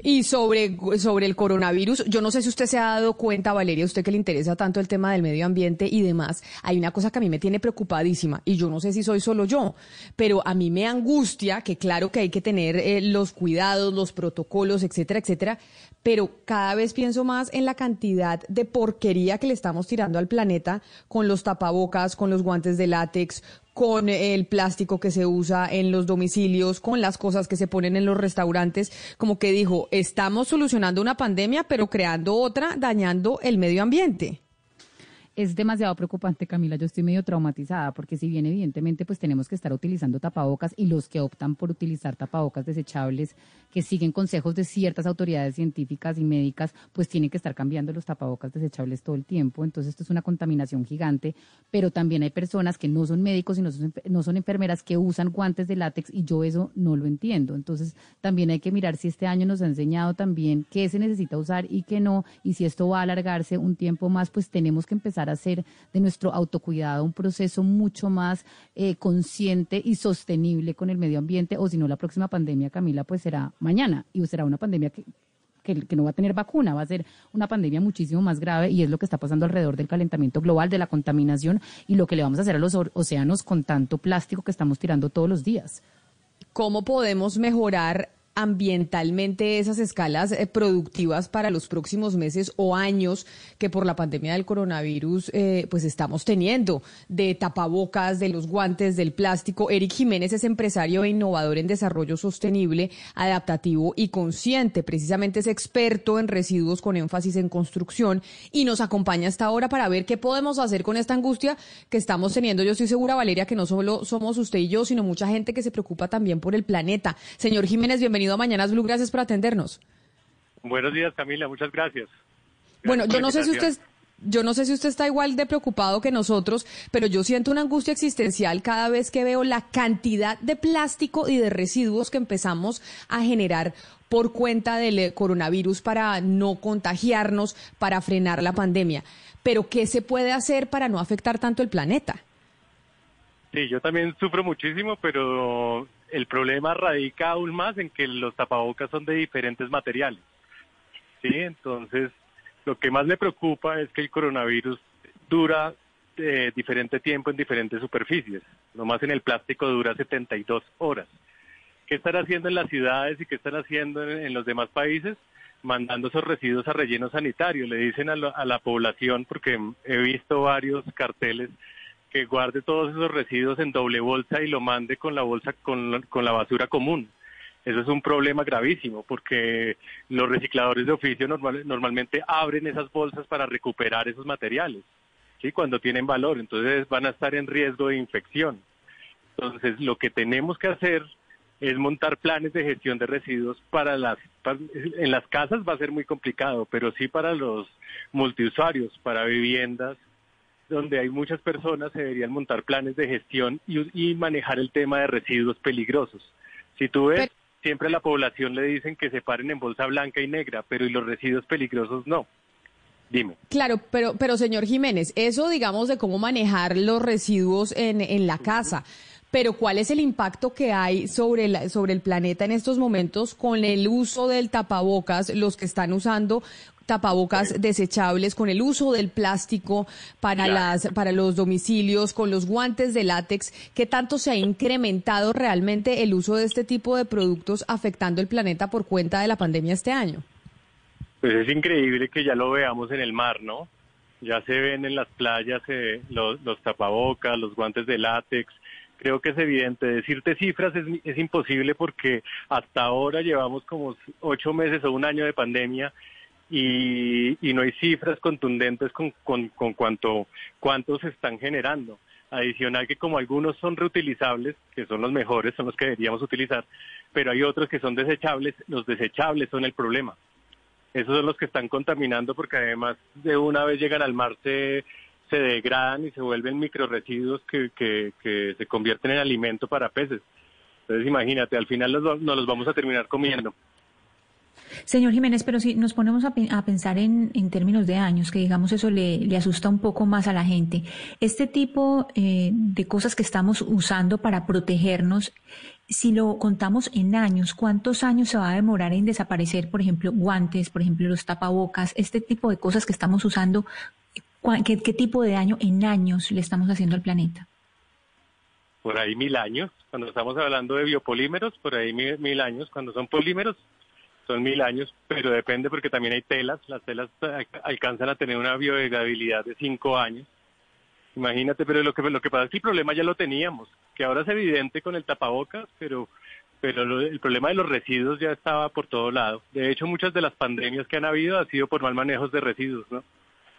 Y sobre, sobre el coronavirus, yo no sé si usted se ha dado cuenta, Valeria, usted que le interesa tanto el tema del medio ambiente y demás, hay una cosa que a mí me tiene preocupadísima y yo no sé si soy solo yo, pero a mí me angustia que claro que hay que tener eh, los cuidados, los protocolos, etcétera, etcétera, pero cada vez pienso más en la cantidad de porquería que le estamos tirando al planeta con los tapabocas, con los guantes de látex, con el plástico que se usa en los domicilios, con las cosas que se ponen en los restaurantes, como que dijo, estamos solucionando una pandemia, pero creando otra, dañando el medio ambiente es demasiado preocupante, Camila. Yo estoy medio traumatizada porque si bien evidentemente pues tenemos que estar utilizando tapabocas y los que optan por utilizar tapabocas desechables que siguen consejos de ciertas autoridades científicas y médicas, pues tienen que estar cambiando los tapabocas desechables todo el tiempo. Entonces esto es una contaminación gigante, pero también hay personas que no son médicos y no son, no son enfermeras que usan guantes de látex y yo eso no lo entiendo. Entonces también hay que mirar si este año nos ha enseñado también qué se necesita usar y qué no, y si esto va a alargarse un tiempo más, pues tenemos que empezar hacer de nuestro autocuidado un proceso mucho más eh, consciente y sostenible con el medio ambiente, o si no, la próxima pandemia, Camila, pues será mañana y será una pandemia que, que, no va a tener vacuna, va a ser una pandemia muchísimo más grave y es lo que está pasando alrededor del calentamiento global, de la contaminación y lo que le vamos a hacer a los océanos con tanto plástico que estamos tirando todos los días. ¿Cómo podemos mejorar ambientalmente esas escalas eh, productivas para los próximos meses o años que por la pandemia del coronavirus eh, pues estamos teniendo de tapabocas, de los guantes, del plástico. Eric Jiménez es empresario e innovador en desarrollo sostenible, adaptativo y consciente. Precisamente es experto en residuos con énfasis en construcción y nos acompaña hasta ahora para ver qué podemos hacer con esta angustia que estamos teniendo. Yo estoy segura, Valeria, que no solo somos usted y yo, sino mucha gente que se preocupa también por el planeta. Señor Jiménez, bienvenido bienvenido a Mañanas Blue, gracias por atendernos. Buenos días, Camila, muchas gracias. bueno, yo no sé si usted yo no sé si usted está igual de preocupado que nosotros, pero yo siento una angustia existencial cada vez que veo la cantidad de plástico y de residuos que empezamos a generar por cuenta del coronavirus para no contagiarnos, para frenar la pandemia. Pero ¿qué se puede hacer para no afectar tanto el planeta? Sí, yo también sufro muchísimo, pero el problema radica aún más en que los tapabocas son de diferentes materiales. Sí, entonces lo que más me preocupa es que el coronavirus dura eh, diferente tiempo en diferentes superficies. Nomás en el plástico dura 72 horas. ¿Qué están haciendo en las ciudades y qué están haciendo en, los demás países? Mandando esos residuos a relleno sanitario. Le dicen a la población, porque he visto varios carteles que guarde todos esos residuos en doble bolsa y lo mande con la bolsa con, con la basura común. Eso es un problema gravísimo porque los recicladores de oficio normalmente abren esas bolsas para recuperar esos materiales, ¿sí? cuando tienen valor, entonces van a estar en riesgo de infección. Entonces, lo que tenemos que hacer es montar planes de gestión de residuos para las en las casas va a ser muy complicado, pero sí para los multiusuarios, para viviendas, donde hay muchas personas, se deberían montar planes de gestión y, manejar el tema de residuos peligrosos. Si tú ves, siempre a la población le dicen que se paren en bolsa blanca y negra, pero y los residuos peligrosos no. Dime. Claro, pero, pero señor Jiménez, eso digamos de cómo manejar los residuos en, en la casa. Pero ¿cuál es el impacto que hay sobre, sobre el planeta en estos momentos con el uso del tapabocas, los que están usando tapabocas desechables, con el uso del plástico para, las, para los domicilios, con los guantes de látex? ¿Qué tanto se ha incrementado realmente el uso de este tipo de productos afectando el planeta por cuenta de la pandemia este año? Pues es increíble que ya lo veamos en el mar, ¿no? Ya se ven en las playas eh, los, los tapabocas, los guantes de látex, creo que es evidente. Decirte cifras es, es, imposible porque hasta ahora llevamos como ocho meses o un año de pandemia y, y no hay cifras contundentes con, con, con cuánto, cuánto se están generando. Adicional que como algunos son reutilizables, que son los mejores, son los que deberíamos utilizar, pero hay otros que son desechables, los desechables son el problema. Esos son los que están contaminando porque además de una vez llegan al mar se, se degradan y se vuelven microresiduos que, que se convierten en alimento para peces. Entonces imagínate, al final nos, nos los vamos a terminar comiendo. Señor Jiménez, pero si nos ponemos a, pensar en, términos de años, que digamos eso le, asusta un poco más a la gente, este tipo eh, de cosas que estamos usando para protegernos, si lo contamos en años, ¿cuántos años se va a demorar en desaparecer, por ejemplo, guantes, por ejemplo, los tapabocas, este tipo de cosas que estamos usando? ¿Qué, qué tipo de daño en años le estamos haciendo al planeta? Por ahí mil años, cuando estamos hablando de biopolímeros, por ahí mil años, cuando son polímeros, son mil años, pero depende porque también hay telas. Las telas alcanzan a tener una biodegradabilidad de cinco años. Imagínate, pero lo que, lo que pasa es que el problema ya lo teníamos, que ahora es evidente con el tapabocas, pero, pero lo, el problema de los residuos ya estaba por todo lado. De hecho, muchas de las pandemias que han habido han sido por mal manejos de residuos, ¿no?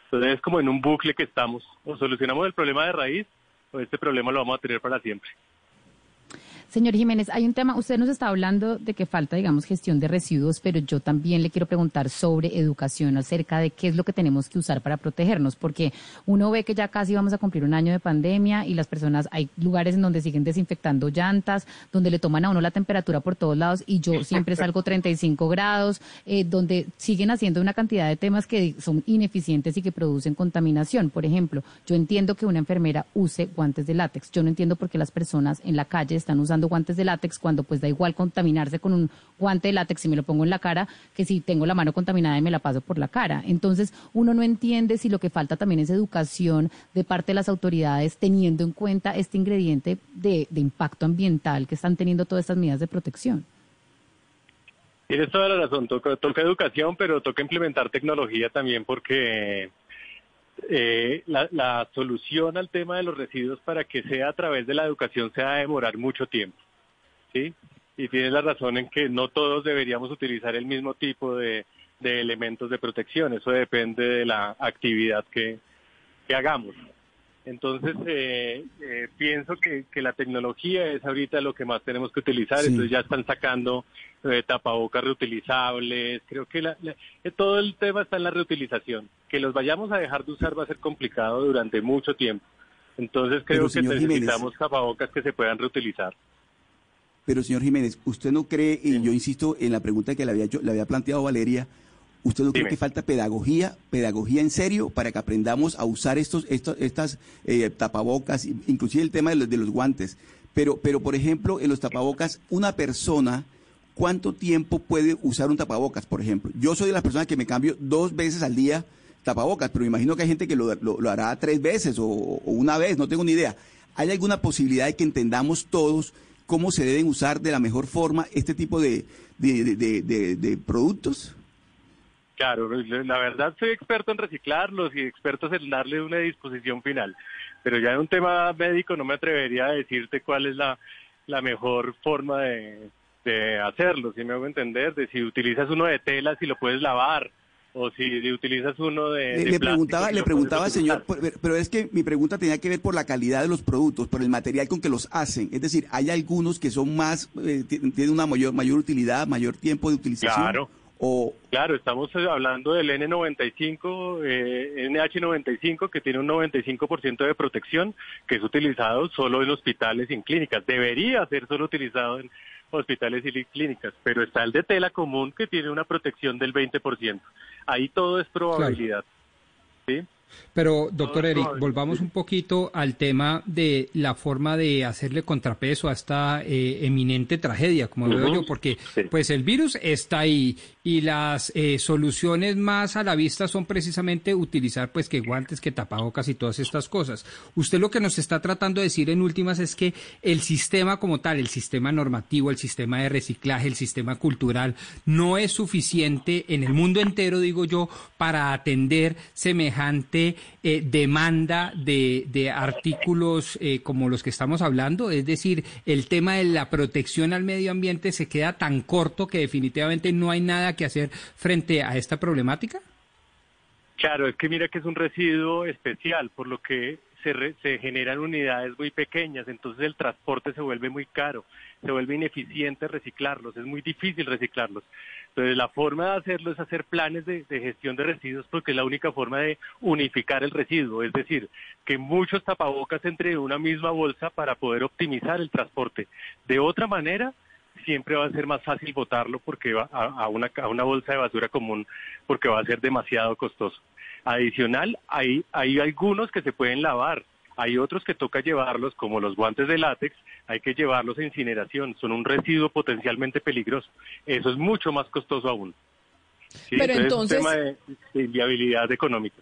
Entonces es como en un bucle que estamos. O solucionamos el problema de raíz o este problema lo vamos a tener para siempre. Señor Jiménez, hay un tema, usted nos está hablando de que falta, digamos, gestión de residuos, pero yo también le quiero preguntar sobre educación acerca de qué es lo que tenemos que usar para protegernos, porque uno ve que ya casi vamos a cumplir un año de pandemia y las personas, hay lugares en donde siguen desinfectando llantas, donde le toman a uno la temperatura por todos lados y yo siempre salgo 35 grados, eh, donde siguen haciendo una cantidad de temas que son ineficientes y que producen contaminación. Por ejemplo, yo entiendo que una enfermera use guantes de látex, yo no entiendo por qué las personas en la calle están usando guantes de látex cuando pues da igual contaminarse con un guante de látex y me lo pongo en la cara que si tengo la mano contaminada y me la paso por la cara. Entonces uno no entiende si lo que falta también es educación de parte de las autoridades teniendo en cuenta este ingrediente de, impacto ambiental que están teniendo todas estas medidas de protección. Tienes toda la razón, toca educación, pero toca implementar tecnología también porque eh, la, la, solución al tema de los residuos para que sea a través de la educación se va a demorar mucho tiempo. ¿sí? Y tienes la razón en que no todos deberíamos utilizar el mismo tipo de, elementos de protección. Eso depende de la actividad que hagamos. Entonces, eh, eh, pienso que, que, la tecnología es ahorita lo que más tenemos que utilizar. Sí. Entonces ya están sacando eh, tapabocas reutilizables. Creo que la, la, todo el tema está en la reutilización. Que los vayamos a dejar de usar va a ser complicado durante mucho tiempo. Entonces creo Pero, que necesitamos Jiménez, tapabocas que se puedan reutilizar. Pero señor Jiménez, ¿usted no cree, y yo insisto en la pregunta que le había, yo, le había planteado Valeria, ¿Usted no Dime. cree que falta pedagogía, pedagogía en serio, para que aprendamos a usar estos, estos estas eh, tapabocas, inclusive el tema de los, de los, guantes? Pero, pero, por ejemplo, en los tapabocas, una persona, ¿cuánto tiempo puede usar un tapabocas, por ejemplo? Yo soy de las personas que me cambio dos veces al día tapabocas, pero me imagino que hay gente que lo, lo, lo hará tres veces o, o una vez, no tengo ni idea. ¿Hay alguna posibilidad de que entendamos todos cómo se deben usar de la mejor forma este tipo de, de, de, de, de productos? Claro, la verdad soy experto en reciclarlos y experto en darle una disposición final, pero ya en un tema médico no me atrevería a decirte cuál es la, la mejor forma de, de hacerlo, si me hago entender, de si utilizas uno de tela, si lo puedes lavar, o si utilizas uno de, de le preguntaba le preguntaba señor pero es que mi pregunta tenía que ver por la calidad de los productos por el material con que los hacen. Es decir hay algunos que son más eh, tienen una mayor mayor utilidad mayor tiempo de utilización. Claro o... Claro, estamos hablando del N95, eh, NH95, que tiene un 95% de protección, que es utilizado solo en hospitales y en clínicas. Debería ser solo utilizado en hospitales y clínicas, pero está el de tela común que tiene una protección del 20%. Ahí todo es probabilidad. Claro. ¿sí? Pero, doctor Eric, volvamos un poquito al tema de la forma de hacerle contrapeso a esta eh, eminente tragedia, como uh -huh. veo yo, porque sí. pues el virus está ahí y las eh, soluciones más a la vista son precisamente utilizar pues que guantes, que tapabocas y todas estas cosas. Usted lo que nos está tratando de decir en últimas es que el sistema como tal, el sistema normativo, el sistema de reciclaje, el sistema cultural, no es suficiente en el mundo entero, digo yo, para atender semejante eh, demanda de, de artículos eh, como los que estamos hablando, es decir, el tema de la protección al medio ambiente se queda tan corto que definitivamente no hay nada que hacer frente a esta problemática. Claro, es que mira que es un residuo especial, por lo que se, se generan unidades muy pequeñas, entonces el transporte se vuelve muy caro, se vuelve ineficiente reciclarlos, es muy difícil reciclarlos. Entonces la forma de hacerlo es hacer planes de, de, gestión de residuos porque es la única forma de unificar el residuo, es decir, que muchos tapabocas entre en una misma bolsa para poder optimizar el transporte. De otra manera, siempre va a ser más fácil votarlo porque va a, una, a una bolsa de basura común porque va a ser demasiado costoso. Adicional, hay, hay algunos que se pueden lavar, hay otros que toca llevarlos, como los guantes de látex, hay que llevarlos a incineración, son un residuo potencialmente peligroso. Eso es mucho más costoso aún. Pero entonces, es un tema de, viabilidad económica.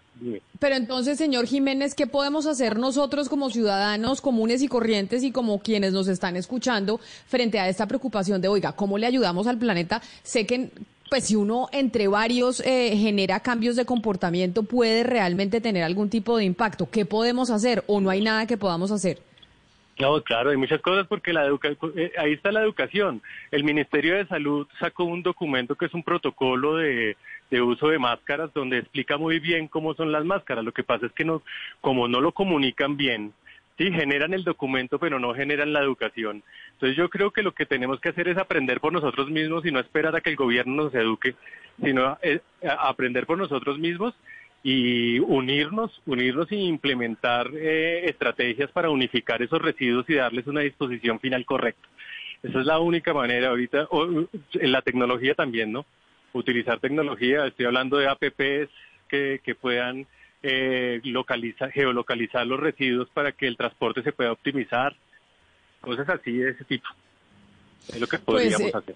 Pero entonces, señor Jiménez, ¿qué podemos hacer nosotros como ciudadanos comunes y corrientes y como quienes nos están escuchando frente a esta preocupación de, oiga, ¿cómo le ayudamos al planeta? Sé que pues si uno entre varios eh, genera cambios de comportamiento puede realmente tener algún tipo de impacto. ¿Qué podemos hacer o no hay nada que podamos hacer? No, claro, hay muchas cosas porque la eh, ahí está la educación. El Ministerio de Salud sacó un documento que es un protocolo de, uso de máscaras donde explica muy bien cómo son las máscaras. Lo que pasa es que no, como no lo comunican bien, sí, generan el documento pero no generan la educación. Entonces yo creo que lo que tenemos que hacer es aprender por nosotros mismos y no esperar a que el gobierno nos eduque, sino eh, aprender por nosotros mismos y unirnos, unirnos y implementar eh, estrategias para unificar esos residuos y darles una disposición final correcta. Esa es la única manera ahorita, en la tecnología también, ¿no? Utilizar tecnología, estoy hablando de APPs que, que puedan eh, localizar, geolocalizar los residuos para que el transporte se pueda optimizar, cosas así de ese tipo. Es lo que pues, podríamos eh, hacer.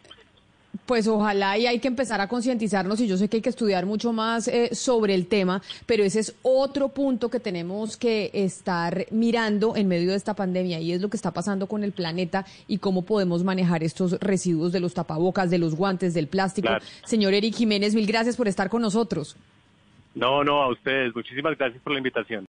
Pues ojalá y hay que empezar a concientizarnos y yo sé que hay que estudiar mucho más eh, sobre el tema, pero ese es otro punto que tenemos que estar mirando en medio de esta pandemia y es lo que está pasando con el planeta y cómo podemos manejar estos residuos de los tapabocas, de los guantes, del plástico. Señor Eric Jiménez, mil gracias por estar con nosotros. No, no, a ustedes. Muchísimas gracias por la invitación.